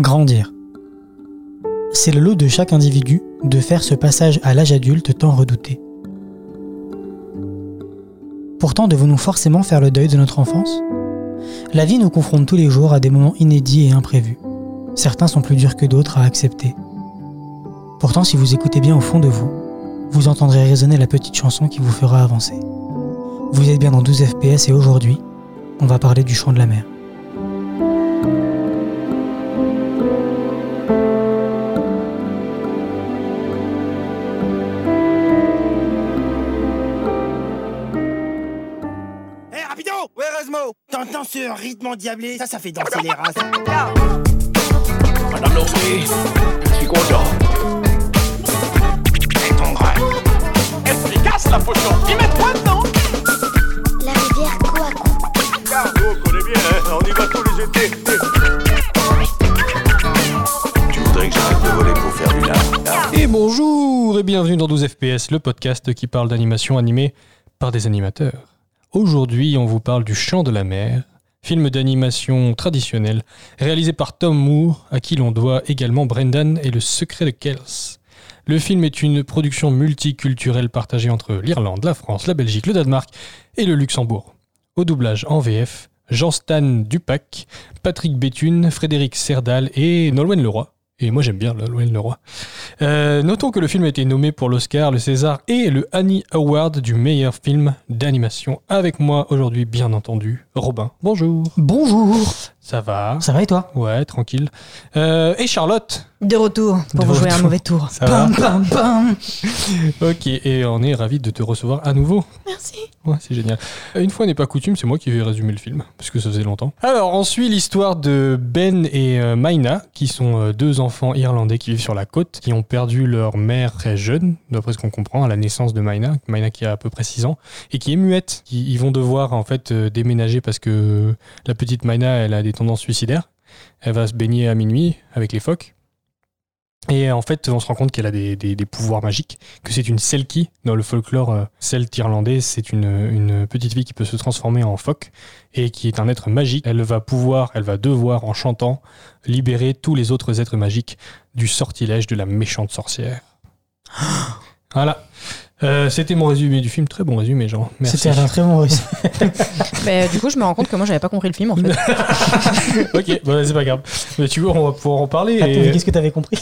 Grandir. C'est le lot de chaque individu de faire ce passage à l'âge adulte tant redouté. Pourtant, devons-nous forcément faire le deuil de notre enfance? La vie nous confronte tous les jours à des moments inédits et imprévus. Certains sont plus durs que d'autres à accepter. Pourtant, si vous écoutez bien au fond de vous, vous entendrez résonner la petite chanson qui vous fera avancer. Vous êtes bien dans 12 FPS et aujourd'hui, on va parler du chant de la mer. Rythme endiablé Ça, ça fait danser les races. Madame Laurie, je suis content. Et ton bras Efficace la potion. Y mettre quoi dedans? La rivière Kouakou. On connaît bien, hein. on y va tous les étés. Tu voudrais que j'arrête de voler pour faire du lard? Et bonjour et bienvenue dans 12 FPS, le podcast qui parle d'animation animée par des animateurs. Aujourd'hui, on vous parle du Chant de la mer, film d'animation traditionnel réalisé par Tom Moore, à qui l'on doit également Brendan et le secret de Kells. Le film est une production multiculturelle partagée entre l'Irlande, la France, la Belgique, le Danemark et le Luxembourg. Au doublage en VF, Jean-Stan Dupac, Patrick Béthune, Frédéric Serdal et Nolwenn Leroy. Et moi j'aime bien Nolwenn Leroy. Euh, notons que le film a été nommé pour l'Oscar, le César et le Annie Award du meilleur film d'animation. Avec moi aujourd'hui, bien entendu, Robin. Bonjour. Bonjour Ça va Ça va et toi? Ouais, tranquille. Euh, et Charlotte? De retour pour De vous jouer un mauvais tour. Ça va Pam pam pam Ok, et on est ravis de te recevoir à nouveau. Merci. Ouais, c'est génial. Une fois n'est pas coutume, c'est moi qui vais résumer le film, parce que ça faisait longtemps. Alors, on suit l'histoire de Ben et euh, Maina, qui sont euh, deux enfants irlandais qui vivent sur la côte, qui ont perdu leur mère très jeune, d'après ce qu'on comprend, à la naissance de Maina, Maina qui a à peu près 6 ans, et qui est muette. Ils ils vont devoir en fait euh, déménager parce que la petite Maina, elle a des tendances suicidaires. Elle va se baigner à minuit avec les phoques. Et en fait, on se rend compte qu'elle a des, pouvoirs magiques, que c'est une Selkie. Dans le folklore euh, celte irlandais, c'est une, une petite fille qui peut se transformer en phoque et qui est un être magique. Elle va pouvoir, elle va devoir, en chantant, libérer tous les autres êtres magiques du sortilège de la méchante sorcière. Voilà. Euh, C'était mon résumé du film. Très bon résumé, Jean. Merci. C'était un très bon réussi. Mais, du coup, je me rends compte que moi, j'avais pas compris le film en fait. ok, bon, c'est pas grave. Mais tu vois, on va pouvoir en parler. Attends, et- mais qu'est-ce que t'avais compris?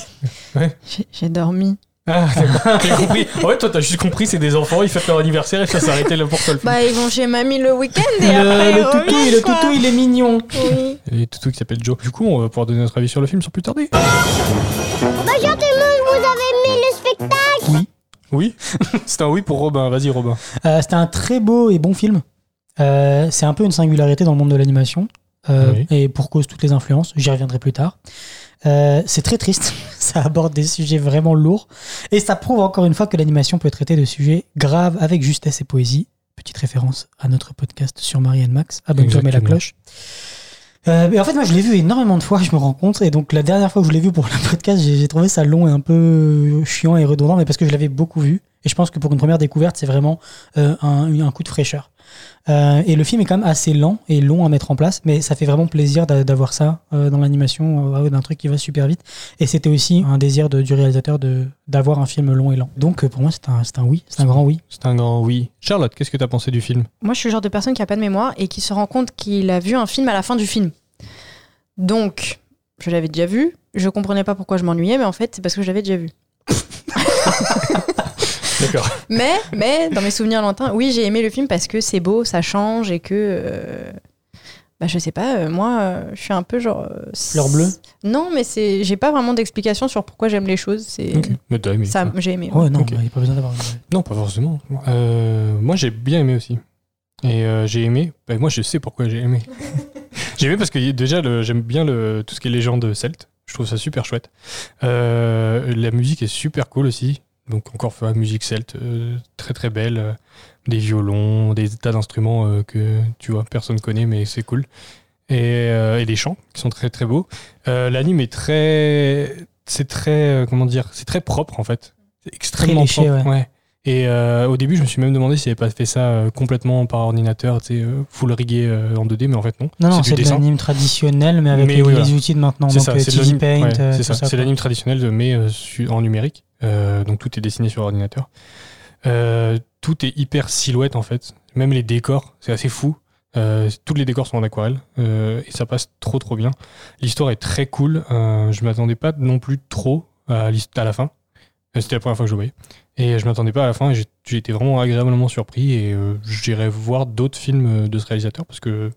J'ai- J'ai dormi. Ah. T'as compris. En fait, toi, t'as juste compris, c'est des enfants, ils fêtent leur anniversaire et ça s'arrêtait là pour toi le film. Bah, ils vont chez mamie le week-end et après. Le, le toutou, le toutou, il est mignon. Oui. Et Toutou qui s'appelle Joe. Du coup, on va pouvoir donner notre avis sur le film sans plus tarder. Bonjour tout le monde, vous avez aimé le Oui C'est un oui pour Robin. Vas-y, Robin. Euh, C'était un très beau et bon film. Euh, c'est un peu une singularité dans le monde de l'animation. euh, Oui. Et pour cause toutes les influences, j'y reviendrai plus tard. C'est très triste, ça aborde des sujets vraiment lourds. Et ça prouve encore une fois que l'animation peut traiter de sujets graves avec justesse et poésie. Petite référence à notre podcast sur Marianne Max. Abonne-toi, mets la cloche. Euh, mais en fait, moi, je l'ai vu énormément de fois, je me rends compte. Et donc, la dernière fois que je l'ai vu pour le podcast, j'ai trouvé ça long et un peu chiant et redondant, mais parce que je l'avais beaucoup vu. Et je pense que pour une première découverte, c'est vraiment euh, un coup de fraîcheur. Euh, et le film est quand même assez lent et long à mettre en place, mais ça fait vraiment plaisir d'a- d'avoir ça euh, dans l'animation, euh, d'un truc qui va super vite. Et c'était aussi un désir de- du réalisateur de d'avoir un film long et lent. Donc, pour moi, c'est un, c'est un oui, c'est un grand oui. C'est un grand oui. Charlotte, qu'est-ce que t'as pensé du film? Moi, je suis le genre de personne qui a pas de mémoire et qui se rend compte qu'il a vu un film à la fin du film. Donc, je l'avais déjà vu. Je comprenais pas pourquoi je m'ennuyais, mais en fait, c'est parce que je l'avais déjà vu. D'accord. Mais, mais dans mes souvenirs lointains, oui, j'ai aimé le film parce que c'est beau, ça change et que. euh, bah, je sais pas, euh, moi, euh, je suis un peu genre. euh, Fleur bleue? Non, mais c'est, j'ai pas vraiment d'explication sur pourquoi j'aime les choses. C'est Ok. Mais t'as aimé ça, quoi. j'ai aimé. Ouais, non, Ok. il n'y a pas besoin d'avoir. une- Non, pas forcément. Euh, moi, j'ai bien aimé aussi. Et euh, j'ai aimé. bah, moi, je sais pourquoi j'ai aimé. j'ai aimé parce que déjà, le- j'aime bien le, tout ce qui est légende celte. Je trouve ça super chouette. Euh, la musique est super cool aussi. Donc, encore fois, musique celte, euh, très très belle. euh, des violons, des tas d'instruments euh, que tu vois, personne connaît, mais c'est cool. Et, euh, et les chants qui sont très très beaux. Euh, L'anime est très. C'est très. euh, comment dire C'est très propre en fait. C'est extrêmement léché, propre. ouais. ouais. Et euh, au début, je me suis même demandé s'il avait pas fait ça euh, complètement par ordinateur, tu sais, euh, full rigué en 2D, mais en fait non. Non, non, c'est de l'anime traditionnel, mais avec Mais les, oui, les voilà. outils de maintenant. C'est Donc, ça, c'est de l'anime- ouais, traditionnel, mais en numérique. Donc tout est dessiné sur ordinateur. Tout est hyper silhouette en fait. Même les décors, c'est assez fou. Euh, tous les décors sont en aquarelle euh, et ça passe trop trop bien. L'histoire est très cool. Euh, je m'attendais pas non plus trop à, à la fin. C'était la première fois que je voyais. Et je m'attendais pas à la fin j'ai- été vraiment agréablement surpris et euh, j'irai voir d'autres films de ce réalisateur parce que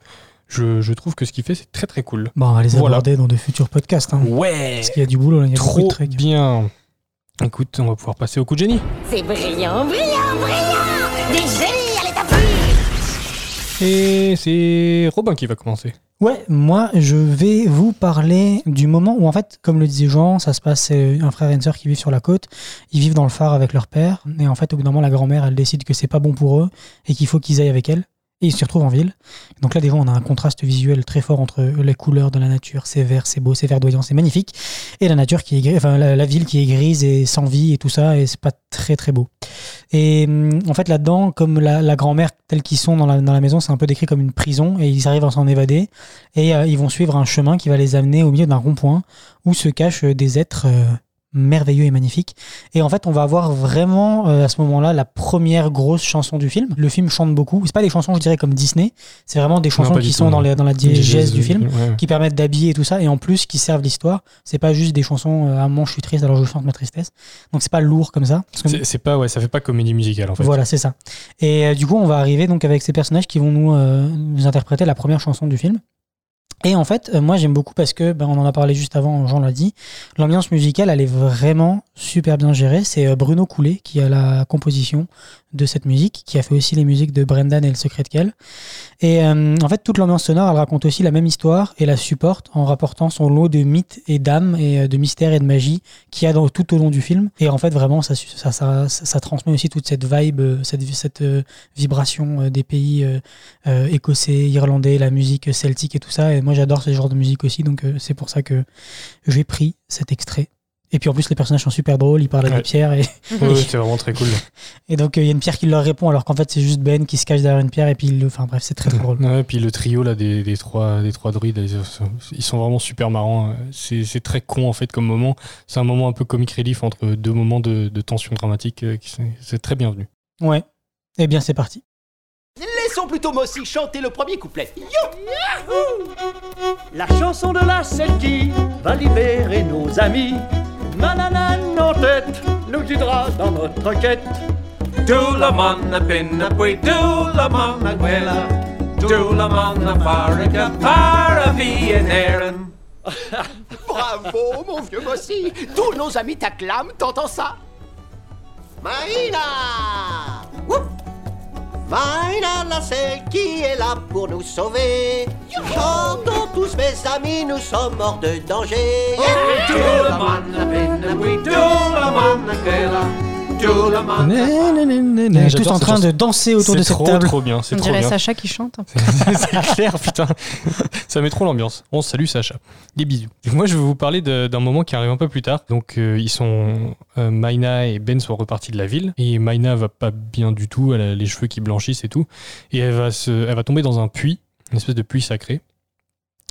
je, je trouve que ce qu'il fait c'est très très cool. Bon, on va les Voilà. aborder dans de futurs podcasts. Hein, Ouais parce qu'il y a du boulot, là, il y a de Trop trucs. bien. Écoute, on va pouvoir passer au coup de génie. C'est brillant, brillant, brillant Des génies Et c'est Robin qui va commencer. Ouais, moi, je vais vous parler du moment où, en fait, comme le disait Jean, ça se passe, c'est un frère et une sœur qui vivent sur la côte. Ils vivent dans le phare avec leur père. Et en fait, au bout d'un moment, la grand-mère, elle décide que c'est pas bon pour eux et qu'il faut qu'ils aillent avec elle. Et ils se retrouvent en ville. Donc là, déjà, on a un contraste visuel très fort entre les couleurs de la nature. C'est vert, c'est beau, c'est verdoyant, c'est magnifique. Et la nature qui est grise, la, ville qui est grise et sans vie et tout ça. Et c'est pas très, très beau. Et hum, en fait, là-dedans, comme la, grand-mère telle qu'ils sont dans la, maison, c'est un peu décrit comme une prison et ils arrivent à s'en évader. Et euh, ils vont suivre un chemin qui va les amener au milieu d'un rond-point où se cachent des êtres euh, merveilleux et magnifiques. Et en fait, on va avoir vraiment euh, à ce moment-là la première grosse chanson du film. Le film chante beaucoup. C'est pas des chansons, je dirais, comme Disney. C'est vraiment des chansons qui tout, sont dans, les, dans la diégèse du film Ouais. qui permettent d'habiller et tout ça, et en plus qui servent l'histoire. C'est pas juste des chansons euh, à un moment je suis triste alors je chante ma tristesse. Donc c'est pas lourd comme ça. C'est pas, ouais, ça fait pas comédie musicale en fait. voilà, c'est ça. Et euh, du coup, on va arriver donc avec ces personnages qui vont nous, euh, nous interpréter la première chanson du film. Et en fait, euh, moi j'aime beaucoup parce que, ben, on en a parlé juste avant, Jean l'a dit, l'ambiance musicale, elle est vraiment super bien gérée. C'est euh, Bruno Coulet qui a la composition de cette musique, qui a fait aussi les musiques de Brendan et Le Secret de Quel. Et euh, en fait, toute l'ambiance sonore, elle raconte aussi la même histoire et la supporte en rapportant son lot de mythes et d'âmes et euh, de mystères et de magie qu'il y a dans, tout au long du film. Et en fait, vraiment, ça, ça, ça, ça, transmet aussi toute cette vibe, euh, cette, cette euh, vibration des pays euh, écossais, irlandais, la musique celtique et tout ça. Et moi, j'adore ce genre de musique aussi, donc c'est pour ça que j'ai pris cet extrait. Et puis en plus, les personnages sont super drôles, ils parlent à Ouais. des pierres. Et, Ouais, c'est vraiment très cool. et donc, euh, il y a une pierre qui leur répond, alors qu'en fait, c'est juste Ben qui se cache derrière une pierre. Et puis, le- enfin bref, c'est très très drôle. Ouais, puis le trio là des, des trois des trois druides, ils sont, vraiment super marrants. C'est c'est très con en fait comme moment. C'est un moment un peu comic relief entre deux moments de, de tension dramatique. euh, C'est très bienvenu. Ouais. Eh bien, c'est parti. Laissons plutôt Mossy chanter le premier couplet. La chanson de la celle qui va libérer nos amis. Mananan en tête nous guidera dans notre quête. Tulamana Pinnapui, Tulamana Gwella, Tulamana Farika, Paravi and Aaron. Bravo, mon vieux Mossy. Tous nos amis t'acclament, t'entends ça? Maïna Woup Maïna, la celle qui est là pour nous sauver. Chantons tous, mes amis, nous sommes hors de danger. Tulamana Pinnapui, Tulamana Gwella, Tulamana. On est tous en train de danser autour de cette trop table. trop bien. C'est On trop dirait bien. Sacha qui chante. c'est clair, putain. Ça met trop l'ambiance. On salue Sacha. Des bisous. Et moi, je vais vous parler de- d'un moment qui arrive un peu plus tard. Donc, euh, ils sont. euh, Maïna et Ben sont repartis de la ville. Et Maïna va pas bien du tout. Elle a les cheveux qui blanchissent et tout. Et elle va, se, elle va tomber dans un puits, une espèce de puits sacré,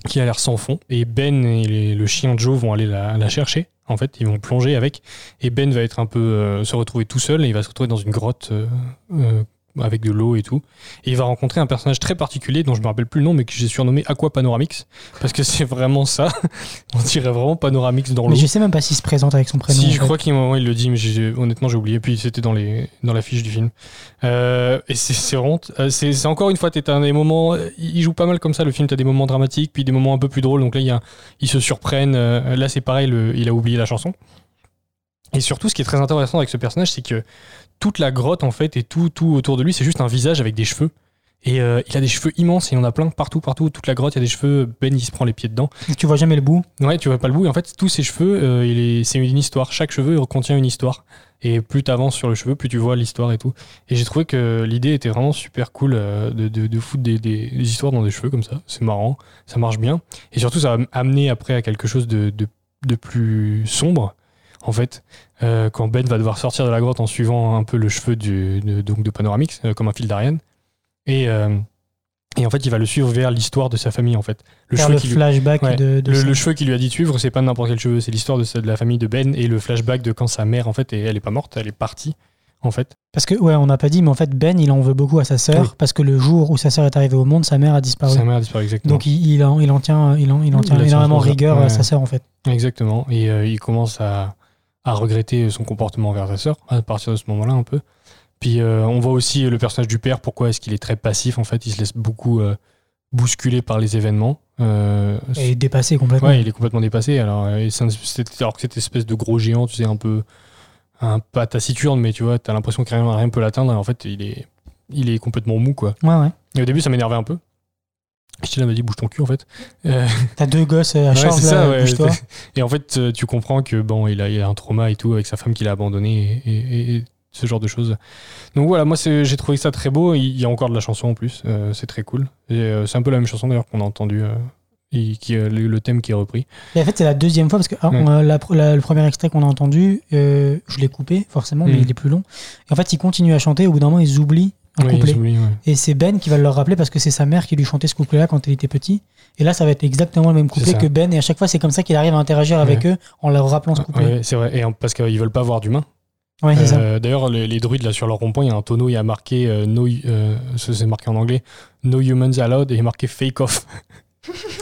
qui a l'air sans fond. Et Ben et le chien Joe vont aller la, la chercher. En fait, ils vont plonger avec. Et Ben va être un peu. euh, se retrouver tout seul. Et il va se retrouver dans une grotte. euh, euh, avec de l'eau et tout. Et il va rencontrer un personnage très particulier dont je me rappelle plus le nom, mais que j'ai surnommé Aqua Panoramix, parce que c'est vraiment ça. On dirait vraiment Panoramix dans l'eau. Mais je sais même pas s'il se présente avec son prénom. Si, je fait. crois qu'il moment, il le dit, mais j'ai- honnêtement, j'ai oublié. Puis c'était dans, les, dans la fiche du film. Euh, et c'est c'est euh, C'est c'est encore une fois, t'es un des moments. Il joue pas mal comme ça, le film. T'as des moments dramatiques, puis des moments un peu plus drôles. Donc là, il y a, ils se surprennent. Euh, Là, c'est pareil, le- il a oublié la chanson. Et surtout, ce qui est très intéressant avec ce personnage, c'est que toute la grotte, en fait, et tout, tout autour de lui, c'est juste un visage avec des cheveux. Et euh, il a des cheveux immenses, et il y en a plein partout, partout. Toute la grotte, il y a des cheveux. Ben, il se prend les pieds dedans. Tu vois jamais le bout. Ouais, tu vois pas le bout. Et en fait, tous ces cheveux, euh, c'est une histoire. Chaque cheveu contient une histoire. Et plus tu avances sur le cheveu, plus tu vois l'histoire et tout. Et j'ai trouvé que l'idée était vraiment super cool euh, de, de, de foutre des, des- des histoires dans des cheveux comme ça. C'est marrant, ça marche bien. Et surtout, ça va amener après à quelque chose de, de, de plus sombre. En fait, euh, quand Ben va devoir sortir de la grotte en suivant un peu le cheveu du, de, donc de Panoramix, euh, comme un fil d'Ariane. Et, euh, et en fait, il va le suivre vers l'histoire de sa famille, en fait. Le cheveu le qui lui- flashback Ouais. de, de le, cheveu qui lui a dit de suivre, c'est pas n'importe quel cheveu, c'est l'histoire de, la famille de Ben et le flashback de quand sa mère, en fait, et elle est pas morte, elle est partie, en fait. Parce que, ouais, on n'a pas dit, mais en fait, Ben, il en veut beaucoup à sa sœur, Oui. parce que le jour où sa sœur est arrivée au monde, sa mère a disparu. Sa mère a disparu, exactement. Donc il, il en, il en tient, il en, il en tient énormément rigueur ouais. à sa sœur, en fait. Exactement. Et euh, il commence à, à regretter son comportement envers sa sœur à partir de ce moment-là un peu. Puis euh, on voit aussi le personnage du père, pourquoi est-ce qu'il est très passif en fait, il se laisse beaucoup euh, bousculer par les événements. Euh, Et dépassé complètement. ouais, il est complètement dépassé. Alors, euh, un- alors que cette espèce de gros géant, tu sais, un peu, un, pas taciturne, mais tu vois, t'as l'impression que rien, rien peut l'atteindre. Et en fait, il est, il est complètement mou, quoi. Ouais, ouais. Et au début, ça m'énervait un peu. J'étais là, m'a dit, bouge ton cul, en fait. Euh, T'as deux gosses à Ouais, charge, là, ça, ouais. bouge-toi. Et en fait, euh, tu comprends que bon, il a, il a un trauma et tout avec sa femme qu'il a abandonné et, et- et ce genre de choses. Donc voilà, moi j'ai trouvé ça très beau. Il y a encore de la chanson en plus, euh, c'est très cool. Et euh, c'est un peu la même chanson d'ailleurs qu'on a entendu, euh, et qui, euh, le, le thème qui est repris. Et en fait, c'est la deuxième fois, parce que Ouais. on a la- la- le premier extrait qu'on a entendu, euh, je l'ai coupé, forcément, mais Mm. il est plus long. Et en fait, ils continuent à chanter, au bout d'un moment, ils oublient un Oui, couplet. ouais. Et c'est Ben qui va leur rappeler parce que c'est sa mère qui lui chantait ce couplet-là quand il était petit. Et là, ça va être exactement le même couplet que Ben. Et à chaque fois, c'est comme ça qu'il arrive à interagir avec eux en leur rappelant ce couplet. Ouais, c'est vrai, et parce qu'ils veulent pas voir d'humains. Ouais. Euh, D'ailleurs, les, les druides là sur leur rond-point, il y a un tonneau, il y a marqué euh, no, euh, c'est marqué en anglais, no humans allowed, et il y a marqué fake off.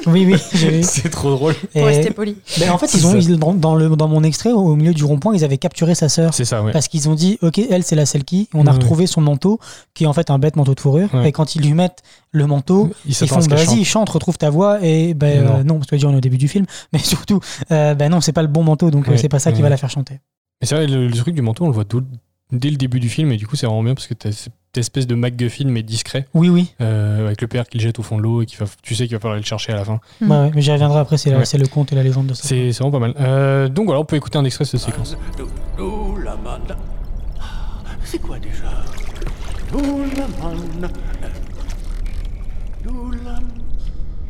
Oui, oui, j'ai vu. c'est trop drôle. Et- Pour rester poli. Ben, en fait, ils ont, ils- dans, dans le, dans mon extrait, au milieu du rond-point, ils avaient capturé sa sœur. C'est ça, ouais. Parce qu'ils ont dit, ok, elle c'est la Selkie. On a Ouais. retrouvé son manteau, qui est en fait un bête manteau de fourrure. Ouais. Et quand ils lui mettent le manteau, Ils ils font, bah, vas-y, chante. chante, retrouve ta voix. Et ben non. euh, non, parce que déjà on est au début du film. Mais surtout, euh, ben non, c'est pas le bon manteau, donc euh, Ouais, c'est pas ça qui va la faire chanter. Mais c'est vrai, le, le truc du manteau, on le voit tout- dès le début du film, et du coup, c'est vraiment bien parce que t'as cette espèce de MacGuffin, mais discret, Oui, oui. euh, avec le père qui le jette au fond de l'eau et qui va, tu sais qu'il va falloir aller le chercher à la fin. Mm. Ouais, ouais, mais j'y reviendrai après, c'est Ouais. le conte et la légende de ça. C'est vraiment pas mal. Euh, donc voilà, on peut écouter un extrait de cette séquence. C'est quoi déjà?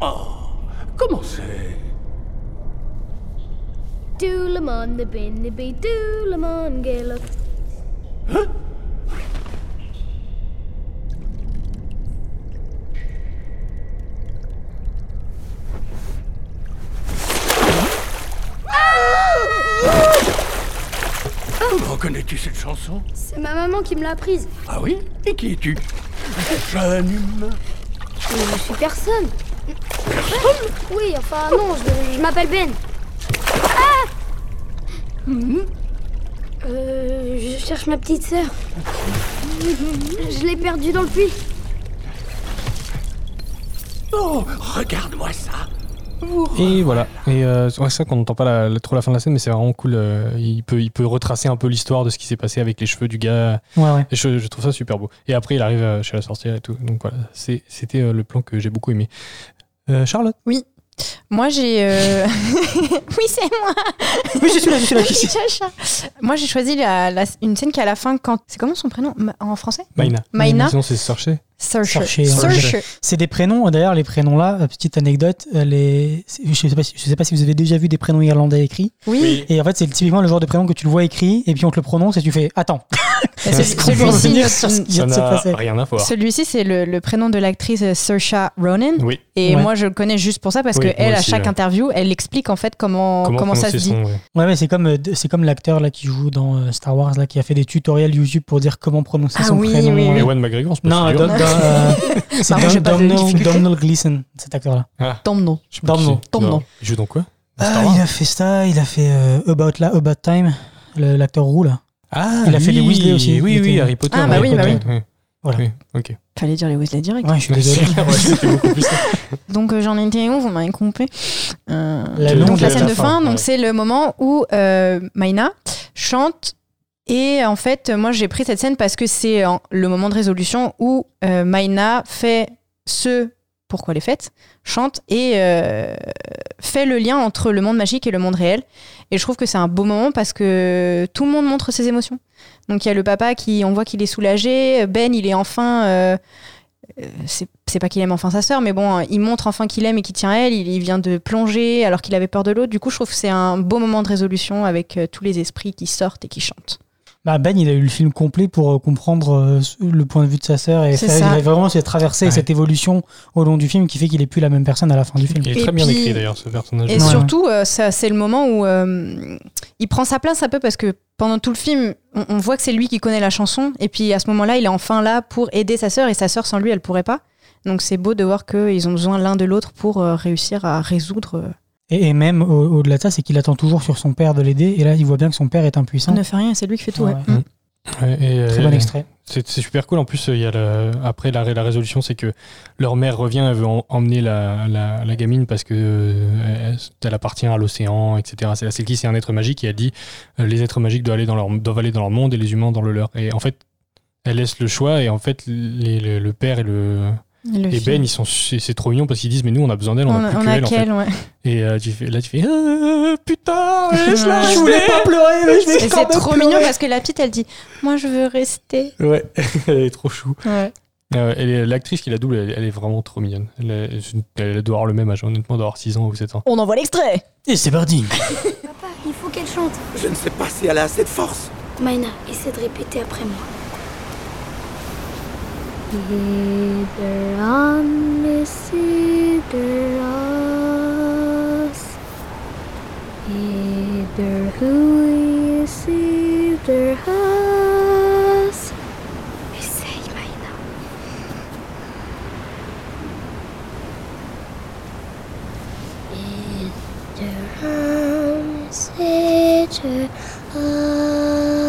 Oh, comment c'est? Do le monde the bin the bee, do le monde gale. Comment connais-tu cette chanson? C'est ma maman qui me l'a prise. Ah oui? Et qui es-tu? Jeune humain. Je suis personne. Oui, enfin non, je, je m'appelle Ben. Ah Euh, je cherche ma petite sœur. Je l'ai perdue dans le puits. Oh, regarde-moi ça. Et voilà. Et euh, ouais, c'est ça qu'on n'entend pas la- la- trop la fin de la scène, mais c'est vraiment cool. euh, il, peut, il peut retracer un peu l'histoire de ce qui s'est passé avec les cheveux du gars. Ouais, ouais. Et je, je trouve ça super beau. Et après, il arrive chez la sorcière et tout. Donc voilà, c'était le plan que j'ai beaucoup aimé. Euh, Charlotte? Moi, j'ai. euh, oui, c'est moi. Oui, je suis là, je suis là. Oui, Chacha. Moi, j'ai choisi la- la- une scène qui est à la fin quand. C'est comment son prénom? En français? Maïna. Maïna. Sinon, c'est Searcher. Searcher. Searcher, Searcher. C'est des prénoms, d'ailleurs, les prénoms-là, euh, petite anecdote, euh, les... je sais, pas si, je sais pas si vous avez déjà vu des prénoms irlandais écrits. Oui. Et en fait, c'est typiquement le genre de prénom que tu le vois écrit, et puis on te le prononce, et tu fais Attends, Celui-ci, revenir le- sur ce qui Ça vient de se n'a passer rien à voir. celui-ci, c'est le, le prénom de l'actrice euh, Saoirse Ronan. Oui. Et Ouais. moi, je le connais juste pour ça parce Oui, que à chaque ouais. interview, elle explique en fait comment, comment, ça se dit. son- ouais. Ouais, mais c'est comme, c'est comme l'acteur là qui joue dans Star Wars, là, qui a fait des tutoriels YouTube pour dire comment prononcer Ah son oui, prénom. oui, oui. Ewan McGregor, c'est pas Non. Don- Don- c'est Domhnall. Domhnall Gleeson, cet acteur-là. Qui Domhnall. c'est. Domhnall. Il joue dans quoi? Ah, il a fait ça, il a fait euh, About, la, About Time, le- l'acteur roux là. Ah, Il a fait les. Weasley aussi. Oui, oui, était- Harry Potter. Ah, bah oui, bah oui. Voilà. Oui, ok. Fallait dire les Weasley direct. Ouais, je suis désolé. ouais, c'était beaucoup plus ça. Donc euh, j'en étais où? Vous m'avez compris. Euh, La longue donc la scène de fin, fin, donc c'est le moment où euh, Maïna chante. Et en fait, moi j'ai pris cette scène parce que c'est en- le moment de résolution où euh, fait ce pourquoi les fêtes, chante et euh, fait le lien entre le monde magique et le monde réel. Et je trouve que c'est un beau moment parce que tout le monde montre ses émotions. Donc il y a le papa qui, on voit qu'il est soulagé. Ben, il est enfin, euh, euh, c'est pas qu'il aime enfin sa sœur, mais bon, il montre enfin qu'il aime et qu'il tient à elle. Il, il vient de plonger alors qu'il avait peur de l'eau. Du coup, je trouve que c'est un beau moment de résolution avec euh, tous les esprits qui sortent et qui chantent. Bah, ben, il a eu le film complet pour euh, comprendre euh, le point de vue de sa sœur et ça. il a vraiment cette traversée, Ouais. cette évolution au long du film qui fait qu'il est plus la même personne à la fin du film. Il est Et très bien puis- écrit d'ailleurs, ce personnage. Et Ouais. surtout, euh, ça, c'est le moment où euh, il prend sa place un peu parce que pendant tout le film, on, on voit que c'est lui qui connaît la chanson. Et puis à ce moment-là, il est enfin là pour aider sa sœur et sa sœur sans lui, elle pourrait pas. Donc c'est beau de voir qu'ils ont besoin l'un de l'autre pour euh, réussir à résoudre. Euh, Et, et même au- au-delà de ça, c'est qu'il attend toujours sur son père de l'aider et là il voit bien que son père est impuissant. On ne fait rien, c'est lui qui fait tout. Ouais. ouais. Mm. Ouais, et, Très euh, bon extrait. C'est super cool. En plus, il y a le- après la, la résolution, c'est que leur mère revient, elle veut en- emmener la, la- la gamine parce que euh, elle, elle appartient à l'océan, etc. C'est la Selkie, c'est un être magique et elle dit euh, les êtres magiques doivent aller, dans leur, doivent aller dans leur monde et les humains dans le leur. Et en fait, elle laisse le choix et en fait, les- le, le père et le le et film. Ben, ils sont c'est trop mignon parce qu'ils disent mais nous on a besoin d'elle, on, on, a a- plus on que a elle, en fait. quel, ouais. Et euh, tu fais, là tu fais Ah, putain, laisse-la, je voulais pas pleurer, mais je Et c'est trop mignon parce que la petite, elle dit Moi, je veux rester. Ouais, elle est trop chou. Ouais. Euh, elle est- L'actrice qui la double, elle, elle est vraiment trop mignonne. Elle doit avoir le même âge, honnêtement, doit avoir 6 ans ou 7 ans. On envoie l'extrait Et c'est parti. Papa, il faut qu'elle chante. Je ne sais pas si elle a assez de force. Maïna, essaie de répéter après moi. Διδράν us, Ήδρ who is seder us. I Say my name Either arms, us.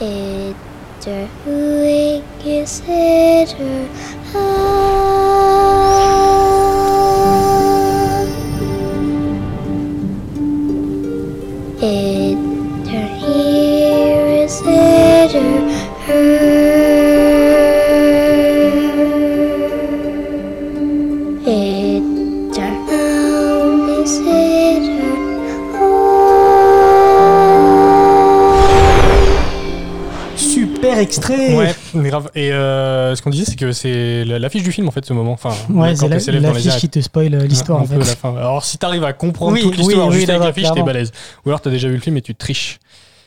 Etter, who is it? Extrait. Ouais, mais grave. Et euh, ce qu'on disait, c'est que c'est la- l'affiche du film, en fait, ce moment. Enfin, Ouais, quand c'est la- l'affiche qui te spoil euh, l'histoire en fait. la fin. Alors, si t'arrives à comprendre Oui, toute l'histoire oui, oui, juste avec l'affiche, t'es balèze. Ou alors t'as déjà vu le film et tu triches.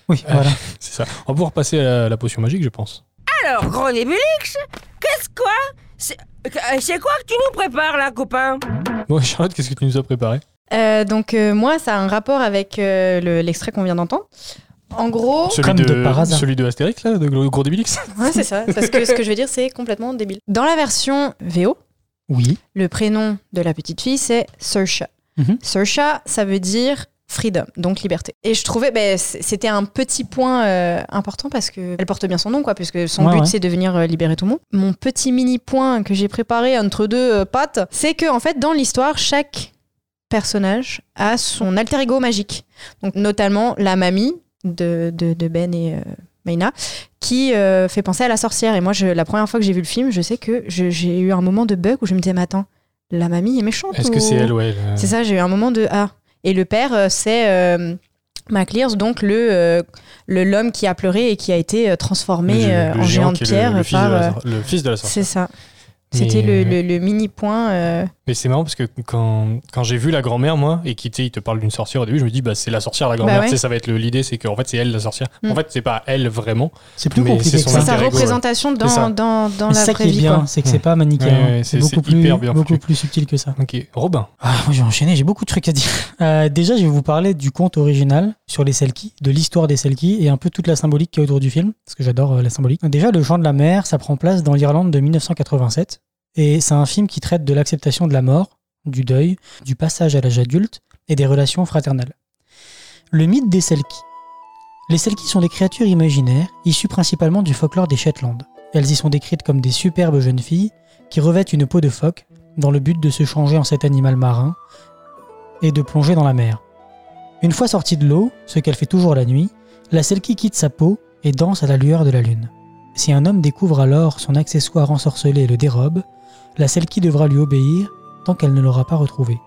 Oui, Euh, voilà. C'est ça. On va pouvoir passer à la potion magique, je pense. Alors, gros Nébulix, qu'est-ce quoi? C'est c'est quoi que tu nous prépares là, copain? Bon, Charlotte, qu'est-ce que tu nous as préparé? Euh, donc euh, moi, ça a un rapport avec euh, le- l'extrait qu'on vient d'entendre. En gros, celui comme de, de par hasard. Celui de Astérix, là, de Gros Débilix ouais, c'est ça, parce que ce que je vais dire, c'est complètement débile. Dans la version VO, Oui. le prénom de la petite fille, c'est Saoirse. Mhm. Saoirse, ça veut dire freedom, donc liberté. Et je trouvais, ben, c- c'était un petit point euh, important parce que elle porte bien son nom, quoi, puisque son Ouais, but ouais. c'est de venir euh, libérer tout le monde. Mon petit mini point que j'ai préparé entre deux euh, pattes, c'est que en fait, dans l'histoire, chaque personnage a son alter ego magique. Donc notamment la mamie de, de, de Ben et euh, Maina, qui euh, fait penser à la sorcière. Et moi, je, la première fois que j'ai vu le film, je sais que j'ai eu un moment de bug où je me disais, mais attends, la mamie est méchante Est-ce que ou- c'est elle, ouais le- C'est ça, j'ai eu un moment de ah. Et le père, euh, c'est euh, MacLears, donc le le- l'homme qui a pleuré et qui a été transformé le- le en géant de le- pierre le, fils par. de la, le fils de la sorcière. c'est ça. C'était Mais- le mini point. Mais c'est marrant parce que quand, quand j'ai vu la grand-mère, moi, et qu'il il te parle d'une sorcière au début, je me dis, bah, c'est la sorcière, la grand-mère. Bah ouais. Tu sais, ça va être le- l'idée, c'est qu'en fait, c'est elle la sorcière. Mm. En fait, c'est pas elle vraiment. C'est plus Mais compliqué c'est c'est sa représentation C'est dans, dans, dans la c'est ça vraie qui est vie. bien, quoi. c'est que c'est pas Ouais, manichéen. ouais, c'est c'est- beaucoup c'est plus, hyper bien beaucoup plus subtil que ça. Ok, Robin. Ah, moi, je vais enchaîner, j'ai beaucoup de trucs à dire. Euh, déjà, je vais vous parler du conte original sur les Selkies, de l'histoire des Selkies et un peu toute la symbolique qui est autour du film, parce que j'adore euh, la symbolique. Déjà, Le Chant de la Mer, ça prend place dans l'Irlande de 1987, et c'est un film qui traite de l'acceptation de la mort, du deuil, du passage à l'âge adulte et des relations fraternelles. Le mythe des Selkies. Les Selkies sont des créatures imaginaires, issues principalement du folklore des Shetland. Elles y sont décrites comme des superbes jeunes filles qui revêtent une peau de phoque dans le but de se changer en cet animal marin et de plonger dans la mer. Une fois sortie de l'eau, ce qu'elle fait toujours la nuit, la Selkie quitte sa peau et danse à la lueur de la lune. Si un homme découvre alors son accessoire ensorcelé et le dérobe, la Selkie devra lui obéir tant qu'elle ne l'aura pas retrouvé.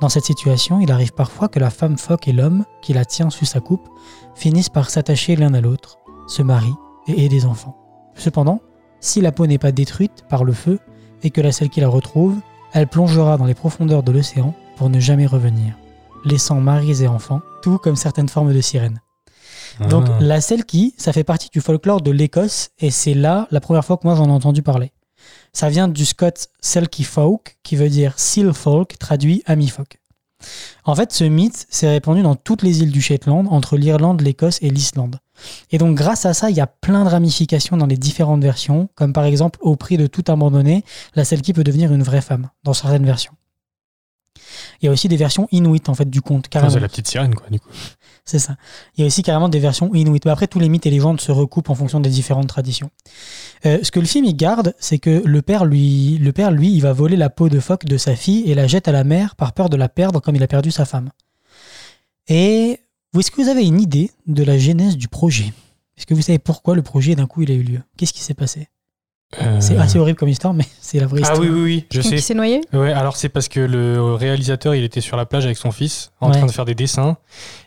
Dans cette situation, il arrive parfois que la femme phoque et l'homme, qui la tient sous sa coupe, finissent par s'attacher l'un à l'autre, se marient et aider des enfants. Cependant, si la peau n'est pas détruite par le feu et que la Selkie la retrouve, elle plongera dans les profondeurs de l'océan pour ne jamais revenir, laissant maris et enfants, tout comme certaines formes de sirènes. Donc Ah. la Selkie, ça fait partie du folklore de l'Écosse et c'est là la première fois que moi j'en ai entendu parler. Ça vient du Scott Selkie Folk, qui veut dire Seal Folk, traduit ami folk. En fait, ce mythe s'est répandu dans toutes les îles du Shetland, entre l'Irlande, l'Écosse et l'Islande. Et donc, grâce à ça, il y a plein de ramifications dans les différentes versions, comme par exemple, au prix de tout abandonner, la Selkie peut devenir une vraie femme, dans certaines versions. Il y a aussi des versions inuites, en fait, du conte, Enfin, carrément. c'est la petite sirène, quoi, du coup. C'est ça. Il y a aussi carrément des versions inuites. Mais après, tous les mythes et légendes se recoupent en fonction des différentes traditions. Euh, ce que le film il garde, c'est que le père, lui, le père, lui, il va voler la peau de phoque de sa fille et la jette à la mer par peur de la perdre comme il a perdu sa femme. Et est-ce que vous avez une idée de la genèse du projet? Est-ce que vous savez pourquoi le projet d'un coup il a eu lieu? Qu'est-ce qui s'est passé? Euh, C'est assez horrible comme histoire, mais c'est la vraie Ah histoire. oui, oui, oui, je Quelqu'un sais. qui s'est noyé? Ouais, alors c'est parce que le réalisateur, il était sur la plage avec son fils, en Ouais. train de faire des dessins,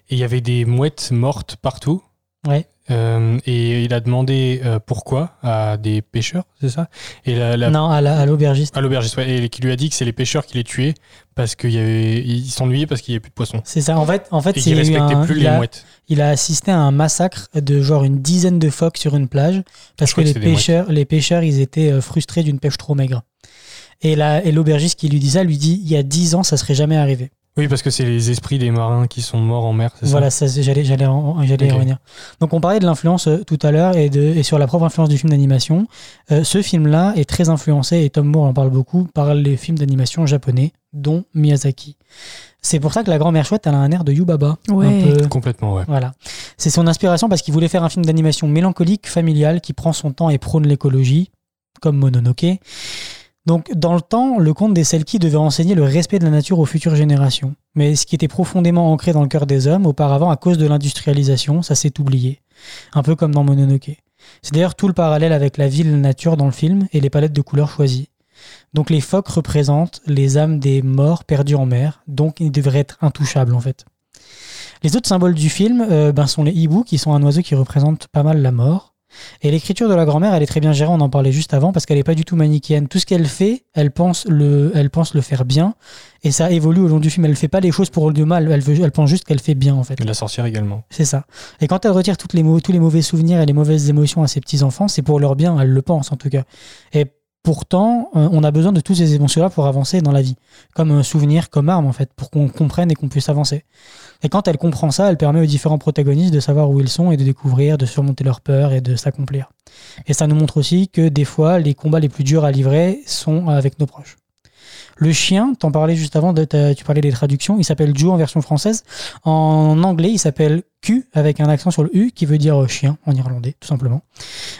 et il y avait des mouettes mortes partout. Ouais. Euh, et il a demandé euh, pourquoi à des pêcheurs, c'est ça? Et la, la- Non, à la- à l'aubergiste. à l'aubergiste, ouais, et qui lui a dit que c'est les pêcheurs qui les tuaient parce qu'il y avait, ils s'ennuyaient parce qu'il n'y avait plus de poissons. C'est ça. En fait, en fait, Et qu'ils un- plus il les a- mouettes. il a assisté à un massacre de genre une dizaine de phoques sur une plage parce Je que les pêcheurs, les pêcheurs, ils étaient euh, frustrés d'une pêche trop maigre. Et, la- et l'aubergiste qui lui dit ça lui dit il y a dix ans, ça serait jamais arrivé. Oui, parce que c'est les esprits des marins qui sont morts en mer, c'est ça Voilà, ça, c'est- j'allais, j'allais, revenir. Donc on parlait de l'influence euh, tout à l'heure et, de, et sur la propre influence du film d'animation. Euh, ce film-là est très influencé, et Tom Moore en parle beaucoup, par les films d'animation japonais, dont Miyazaki. C'est pour ça que la grand-mère chouette, elle a un air de Yubaba. Ouais. Un peu, Complètement, ouais. Voilà. C'est son inspiration parce qu'il voulait faire un film d'animation mélancolique, familial, qui prend son temps et prône l'écologie, comme Mononoke. Donc, dans le temps, le conte des Selkie devait enseigner le respect de la nature aux futures générations. Mais ce qui était profondément ancré dans le cœur des hommes, auparavant, à cause de l'industrialisation, ça s'est oublié. Un peu comme dans Mononoke. C'est d'ailleurs tout le parallèle avec la ville nature dans le film et les palettes de couleurs choisies. Donc les phoques représentent les âmes des morts perdus en mer, donc ils devraient être intouchables en fait. Les autres symboles du film euh, ben, sont les hiboux, qui sont un oiseau qui représente pas mal la mort. Et l'écriture de la grand-mère, elle est très bien gérée, on en parlait juste avant, parce qu'elle n'est pas du tout manichéenne. Tout ce qu'elle fait, elle pense, le, elle pense le faire bien, et ça évolue au long du film. Elle ne fait pas les choses pour le mal, elle, veut, elle pense juste qu'elle fait bien, en fait. Et la sorcière également. C'est ça. Et quand elle retire toutes les tous les mauvais souvenirs et les mauvaises émotions à ses petits-enfants, c'est pour leur bien, elle le pense en tout cas. Et pourtant, euh, on a besoin de toutes ces émotions-là pour avancer dans la vie. Comme un souvenir, comme arme en fait, pour qu'on comprenne et qu'on puisse avancer. Et quand elle comprend ça, elle permet aux différents protagonistes de savoir où ils sont et de découvrir, de surmonter leurs peurs et de s'accomplir. Et ça nous montre aussi que des fois, les combats les plus durs à livrer sont avec nos proches. Le chien, t'en parlais juste avant, de tu parlais des traductions, il s'appelle Joe en version française. En anglais, il s'appelle Q avec un accent sur le U qui veut dire chien en irlandais, tout simplement.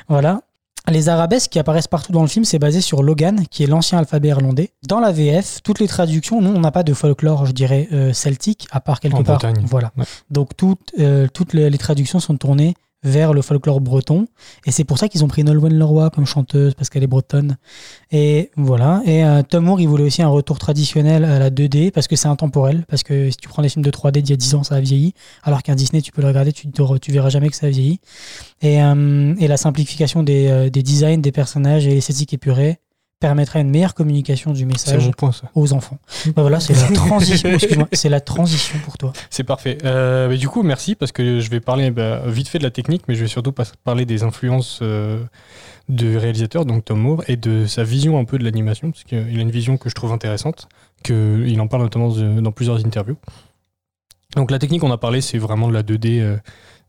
Voilà. Les arabesques qui apparaissent partout dans le film, c'est basé sur Logan, qui est l'ancien alphabet irlandais. Dans la VF, toutes les traductions, nous, on n'a pas de folklore, je dirais, euh, celtique, à part quelque En part. Bretagne. Voilà. Ouais. Donc toutes, euh, toutes les, les traductions sont tournées vers le folklore breton. Et c'est pour ça qu'ils ont pris Nolwenn Leroy comme chanteuse, parce qu'elle est bretonne. Et voilà. Et euh, Tom Moore, il voulait aussi un retour traditionnel à la 2D, parce que c'est intemporel. Parce que si tu prends les films de 3D d'il y a 10 ans, ça a vieilli. Alors qu'un Disney, tu peux le regarder, tu, verras jamais que ça a vieilli. Et, euh, la simplification des, euh, des designs, des personnages et l'esthétique épurée permettra une meilleure communication du message point, aux enfants. Bah voilà, c'est la transition. c'est la transition pour toi. C'est parfait. Euh, mais du coup, merci parce que je vais parler bah, vite fait de la technique, mais je vais surtout parler des influences euh, du réalisateur, donc Tom Moore, et de sa vision un peu de l'animation, parce qu'il a une vision que je trouve intéressante, que il en parle notamment dans plusieurs interviews. Donc la technique, on a parlé, c'est vraiment de la 2D euh,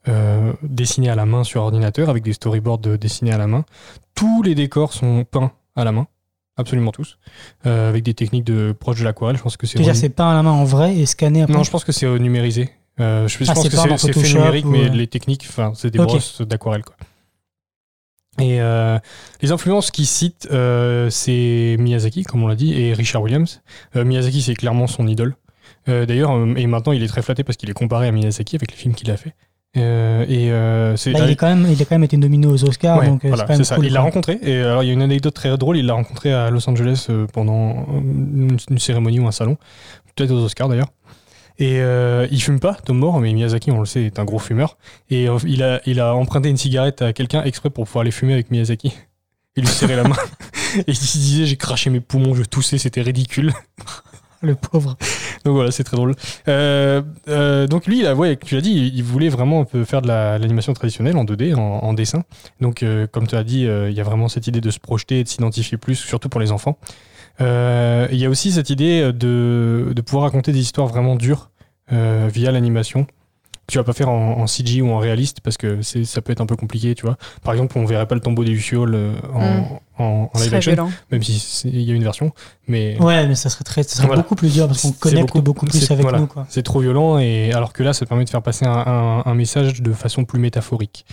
euh, dessinée à la main sur ordinateur, avec des storyboards euh, dessinés à la main. Tous les décors sont peints à la main. Absolument tous, euh, avec des techniques de proche de l'aquarelle. Je pense que c'est renu- c'est peint à la main en vrai et scanné après non, je pense que c'est numérisé. Euh, je, je Ah, pense que c'est fait numérique, ou, mais les techniques, enfin, c'est des Ok. brosses d'aquarelle. quoi. Et euh, les influences qu'il cite, c'est Miyazaki, comme on l'a dit, et Richard Williams. Miyazaki, c'est clairement son idole. D'ailleurs, et maintenant, il est très flatté parce qu'il est comparé à Miyazaki avec les films qu'il a fait. Euh, et euh, c'est il, est quand même, il a quand même été nominé aux Oscars, Ouais, donc euh, voilà, c'est c'est ça. cool, Il l'a rencontré. Et alors, il y a une anecdote très drôle. Il l'a rencontré à Los Angeles pendant une, une cérémonie ou un salon, peut-être aux Oscars d'ailleurs. Et euh, il fume pas, Tom Moore, mais Miyazaki, on le sait, est un gros fumeur. Et il, a, il a emprunté une cigarette à quelqu'un exprès pour pouvoir aller fumer avec Miyazaki. Il lui serrait la main. Et il se disait J'ai craché mes poumons, je toussais, c'était ridicule. Le pauvre. Donc voilà, c'est très drôle. Euh, euh, donc lui, ouais, tu l'as dit, il voulait vraiment faire de la- l'animation traditionnelle en 2D, en, dessin. Donc euh, comme tu as dit, il y a vraiment cette idée de se projeter et de s'identifier plus, surtout pour les enfants. Il y a aussi cette idée de, de pouvoir raconter des histoires vraiment dures via l'animation. Tu vas pas faire en, en CG ou en réaliste parce que c'est- ça peut être un peu compliqué, tu vois. Par exemple, on verrait pas le tombeau des Lucioles euh, en, Mm. en, en live action, violent. même si c'est- il y a une version. Mais Ouais, mais ça serait, très, ça serait Voilà. beaucoup plus dur parce qu'on connecte beaucoup- beaucoup, plus avec voilà. nous. Quoi. C'est trop violent, et alors que là, ça permet de faire passer un, un- un message de façon plus métaphorique.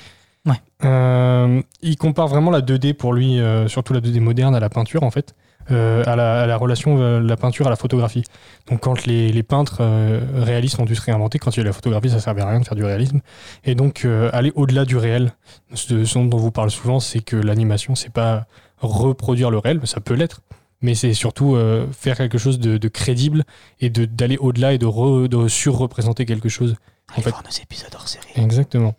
Ouais. Euh, il compare vraiment la 2D pour lui, euh, surtout la 2D moderne, à la peinture en fait, euh, à, la, à la relation de la peinture à la photographie. Donc quand les, les peintres euh, réalistes ont dû se réinventer, quand il y a eu la photographie, ça servait à rien de faire du réalisme. Et donc euh, aller au-delà du réel, ce, ce dont on vous parle souvent, c'est que l'animation, c'est pas reproduire le réel, ça peut l'être, mais c'est surtout euh, faire quelque chose de, de crédible et d'aller au-delà et de, re- de surreprésenter quelque chose. Allez fait- voir nos épisodes hors série. Exactement.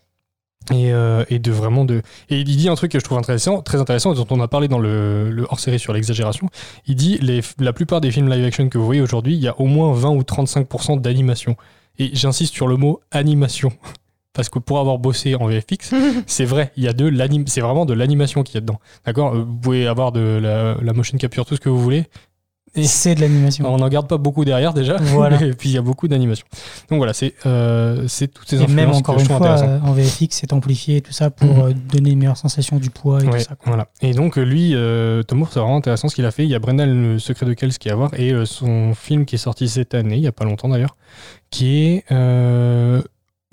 Et, euh, et de vraiment de. Et il dit un truc que je trouve intéressant, très intéressant, et dont on a parlé dans le, le hors-série sur l'exagération. Il dit les, la plupart des films live action que vous voyez aujourd'hui, il y a au moins 20 ou 35% d'animation. Et j'insiste sur le mot animation. Parce que pour avoir bossé en VFX, c'est vrai, il y a de c'est vraiment de l'animation qu'il y a dedans. D'accord? Euh, Vous pouvez avoir de la, la motion capture, tout ce que vous voulez. Et C'est de l'animation. on n'en garde pas beaucoup derrière déjà. Voilà. et puis il y a beaucoup d'animation. Donc voilà, c'est euh, c'est toutes ces Et influences même que encore je une trouve fois, euh, en VFX, c'est amplifié et tout ça pour Mhm. euh, donner une meilleure sensation du poids et Ouais, tout ça. quoi. voilà. Et donc euh, lui, euh, Tom Moore, c'est vraiment intéressant ce qu'il a fait. Il y a Brendan, le secret de Kells qui est à voir, et euh, son film qui est sorti cette année, il y a pas longtemps d'ailleurs, qui est euh,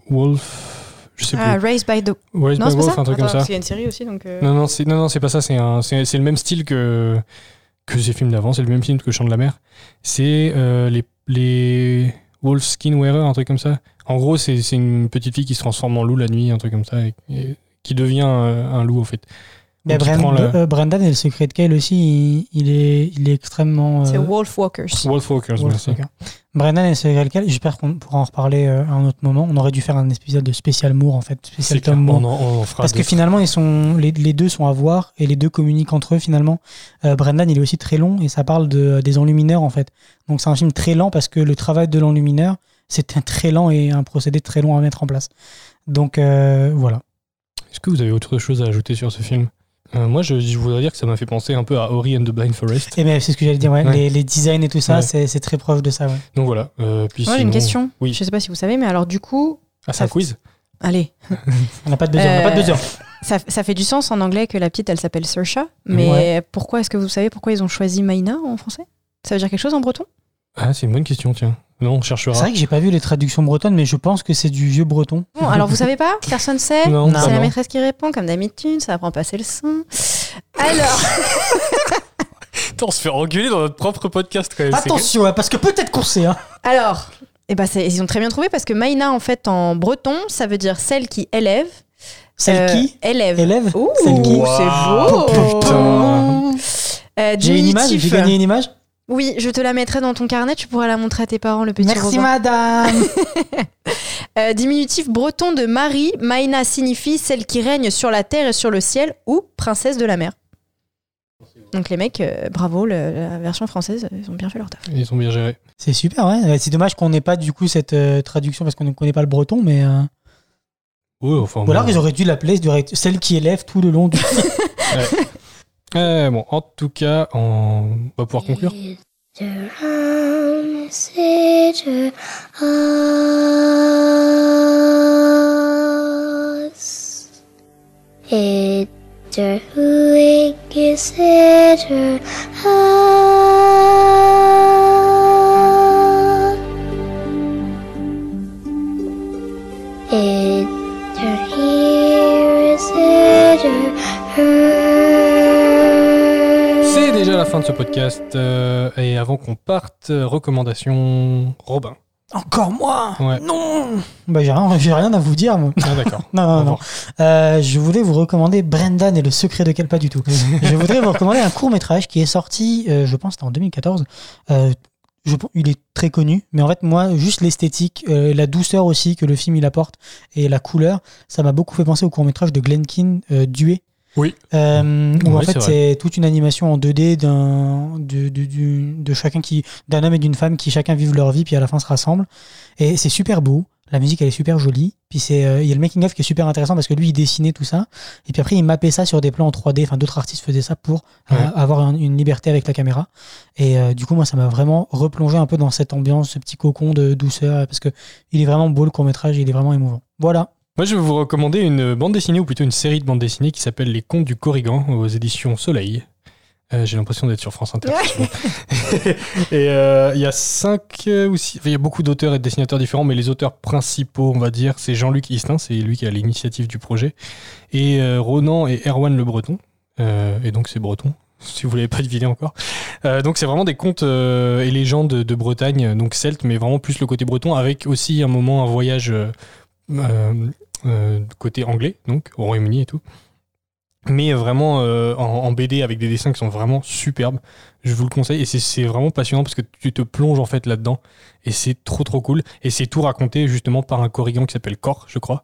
Wolf, je sais Ah, plus. Raised by the. Raised Non, by c'est Wolf, ça un truc Attends, comme ça. a une série aussi, donc. euh, Non, non, c'est non, non, c'est pas ça. C'est un, c'est c'est le même style que que ces films d'avant. C'est le même film que Chant de la mer. C'est euh, les les Wolf Skin Wearer, un truc comme ça. En gros, c'est une petite fille qui se transforme en loup la nuit, un truc comme ça, et, qui devient euh, un loup en fait. Bren- prend le- euh, Brendan et le secret de Kale aussi, il, il est, il est extrêmement. C'est euh, Wolf Walkers. Wolf Walkers, Wolf merci. Walker. Brendan et le secret de Kale, j'espère qu'on pourra en reparler euh, à un autre moment. On aurait dû faire un épisode de spécial Moore en fait, spécial Tom Moore. on en, on fera Parce que finalement, ils sont, les, les deux sont à voir et les deux communiquent entre eux finalement. Euh, Brendan, il est aussi très long et ça parle de, des enlumineurs en fait. Donc c'est un film très lent parce que le travail de l'enlumineur, c'est un très lent et un procédé très long à mettre en place. Donc euh, voilà. Est-ce que vous avez autre chose à ajouter sur ce film? Euh, Moi, je, je voudrais dire que ça m'a fait penser un peu à Ori and the Blind Forest. Et mais c'est ce que j'allais dire, ouais, Ouais. Les, les designs et tout ça, Ouais. c'est très proche de ça. Ouais. Donc voilà. Euh, puis Moi, j'ai une question. Oui. Je sais pas si vous savez, mais alors du coup, Ah, c'est un Ça- quiz allez, On n'a pas de besoin, on n'a pas de Euh, besoin. ça, ça fait du sens en anglais que la petite, elle s'appelle Saoirse. Mais Ouais. pourquoi est-ce que vous savez pourquoi ils ont choisi Maïna en français? Ça veut dire quelque chose en breton? Ah, c'est une bonne question, tiens. Non, on cherchera. C'est vrai que j'ai pas vu les traductions bretonnes, mais je pense que c'est du vieux breton. Bon, alors vous savez pas Personne sait Non, pas C'est la non. maîtresse qui répond, comme d'habitude, ça apprend à passer le son. Alors, Attends, on se fait engueuler dans notre propre podcast quand même. Attention, hein, parce que peut-être qu'on sait. Hein. alors eh ben, ils ont très bien trouvé parce que Maïna, en fait, en breton, ça veut dire celle qui élève. Celle Euh, qui Élève. élève Ouh, Celle qui c'est beau Putain. Euh, J'ai une image, j'ai gagné une image. Oui, je te la mettrai dans ton carnet, tu pourras la montrer à tes parents, le petit Merci Robin. madame. Euh, diminutif breton de Marie, Maïna signifie celle qui règne sur la terre et sur le ciel ou princesse de la mer. Donc les mecs, euh, bravo, le- la version française, ils ont bien fait leur taf. Ils ont bien géré. C'est super, ouais. C'est dommage qu'on n'ait pas du coup cette euh, traduction parce qu'on ne connaît pas le breton, mais. euh, Ouais, enfin. Ou alors bon. ils auraient dû l'appeler direct- celle qui élève tout le long du. Euh, bon, en tout cas, on va pouvoir conclure. La fin de ce podcast. euh, et avant qu'on parte, euh, recommandation Robin. Encore moi Ouais. Non Bah j'ai rien, j'ai rien à vous dire moi. Ah, d'accord. Non, non, non. Euh, je voulais vous recommander Brendan et le secret de quel pas du tout. je voudrais vous recommander un court métrage qui est sorti, euh, je pense, c'était en 2014. Euh, je, pense- il est très connu. Mais en fait, moi, juste l'esthétique, euh, la douceur aussi que le film il apporte et la couleur, ça m'a beaucoup fait penser au court métrage de Glen Keane, euh, Duet. Oui. Euh, où en fait c'est toute une animation en 2D d'un de, de, de chacun qui d'un homme et d'une femme qui chacun vivent leur vie puis à la fin se rassemblent. Et c'est super beau. La musique elle est super jolie. Puis c'est euh, il y a le making of qui est super intéressant parce que lui il dessinait tout ça. Et puis après il mappait ça sur des plans en 3D enfin d'autres artistes faisaient ça pour euh, avoir un- une liberté avec la caméra. Et euh, du coup moi ça m'a vraiment replongé un peu dans cette ambiance ce petit cocon de douceur parce que il est vraiment beau le court métrage il est vraiment émouvant. Voilà Moi, je vais vous recommander une bande dessinée, ou plutôt une série de bandes dessinées qui s'appelle Les Contes du Corrigan aux éditions Soleil. Euh, J'ai l'impression d'être sur France Inter. et euh, il y a cinq euh, ou six. Il y a beaucoup d'auteurs et de dessinateurs différents, mais les auteurs principaux, on va dire, c'est Jean-Luc Istin, c'est lui qui a l'initiative du projet, et Ronan et Erwan Le Breton. Et donc c'est breton, si vous l'avez pas deviné encore. Euh, donc c'est vraiment des contes euh, et légendes de, de Bretagne, donc celtes, mais vraiment plus le côté breton, avec aussi un moment un voyage euh, côté anglais, donc au Royaume-Uni et tout. Mais vraiment euh, en, BD avec des dessins qui sont vraiment superbes. Je vous le conseille et c'est- vraiment passionnant parce que tu te plonges en fait là-dedans et c'est trop trop cool. Et c'est tout raconté justement par un corrigan qui s'appelle Cor, je crois.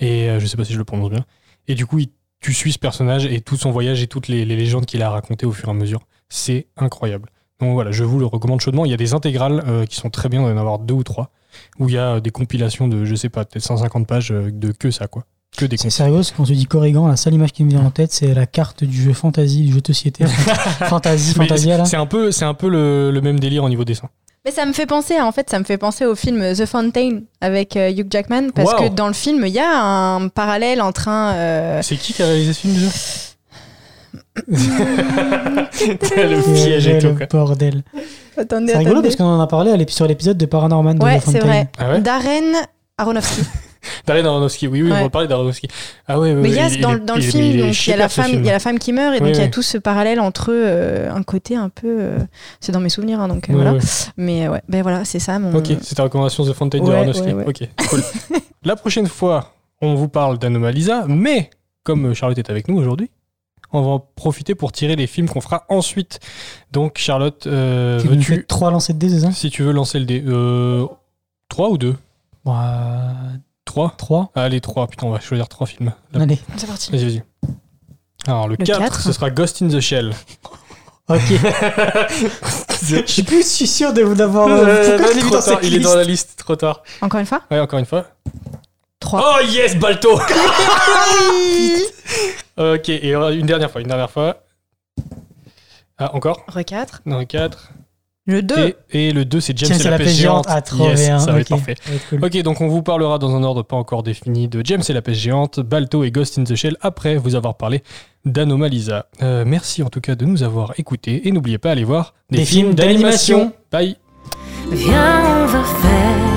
Et euh, je sais pas si je le prononce bien. Et du coup, tu suis ce personnage et tout son voyage et toutes les, légendes qu'il a racontées au fur et à mesure. C'est incroyable. Donc voilà, je vous le recommande chaudement. Il y a des intégrales euh, qui sont très bien, il doit y en avoir deux ou trois, où il y a euh, des compilations de, je sais pas, peut-être 150 pages euh, de que ça, quoi. Que des C'est sérieux, parce qu'on se dit Corrigan, la seule image qui me vient en tête, c'est la carte du jeu Fantasy, du jeu de société. Fantasy, Fantasia, là. C'est un peu, c'est un peu le, le même délire au niveau dessin. Mais ça me fait penser, en fait, ça me fait penser au film The Fountain avec euh, Hugh Jackman, parce Wow. que dans le film, il y a un parallèle entre un. euh, C'est qui qui a réalisé ce film déjà? Le piège et ouais, tout. le quoi. bordel. Attendez, C'est rigolo attendez. parce qu'on en a parlé à l'ép- sur l'épisode de Paranorman de Ouais, The c'est vrai. Ah ouais Darren Aronofsky. Darren Aronofsky, oui, oui, on Ouais. va parler d'Aronofsky. Ah ouais, ouais, Mais il y a il- dans, il est- dans le film, il est donc il y a la femme, film. il y a la femme qui meurt et Oui, donc il y a tout ce parallèle entre eux, un côté un peu, euh, c'est dans mes souvenirs, hein, donc euh, voilà. Mais ouais, ben voilà, c'est ça mon. Ok, c'est ta recommandation The Fountain de Ouais, Aronofsky. ouais, ouais. Ok, cool. La prochaine fois, on vous parle d'Anomalisa, mais comme Charlotte est avec nous aujourd'hui, on va en profiter pour tirer les films qu'on fera ensuite. Donc, Charlotte, euh, veux-tu, trois lancers de dés, c'est ça si tu veux lancer le dé, euh, 3 ou 2 Bon, euh, 3 Trois. Allez, 3, putain, on va choisir 3 films. Allez, C'est parti. Vas-y, vas-y. Alors, le, Le 4, quatre. ce sera Ghost in the Shell. ok. Je suis plus si sûr de vous d'avoir. Euh, je cette il est dans la liste, trop tard. Encore une fois. Ouais, encore une fois. 3. Oh yes, Balto Ok, et euh, une dernière fois, une dernière fois. Ah, encore Re 4. Non, 4. Le 2. Et, et le 2, c'est James, James et la pêche géante. Ah, trop Yes, bien. ça va ok. être parfait. Va être cool. Ok, donc on vous parlera dans un ordre pas encore défini de James et la pêche géante, Balto et Ghost in the Shell après vous avoir parlé d'Anomalisa. Euh, merci en tout cas de nous avoir écoutés et n'oubliez pas d'aller voir Des films d'animation. Bye Viens, on va faire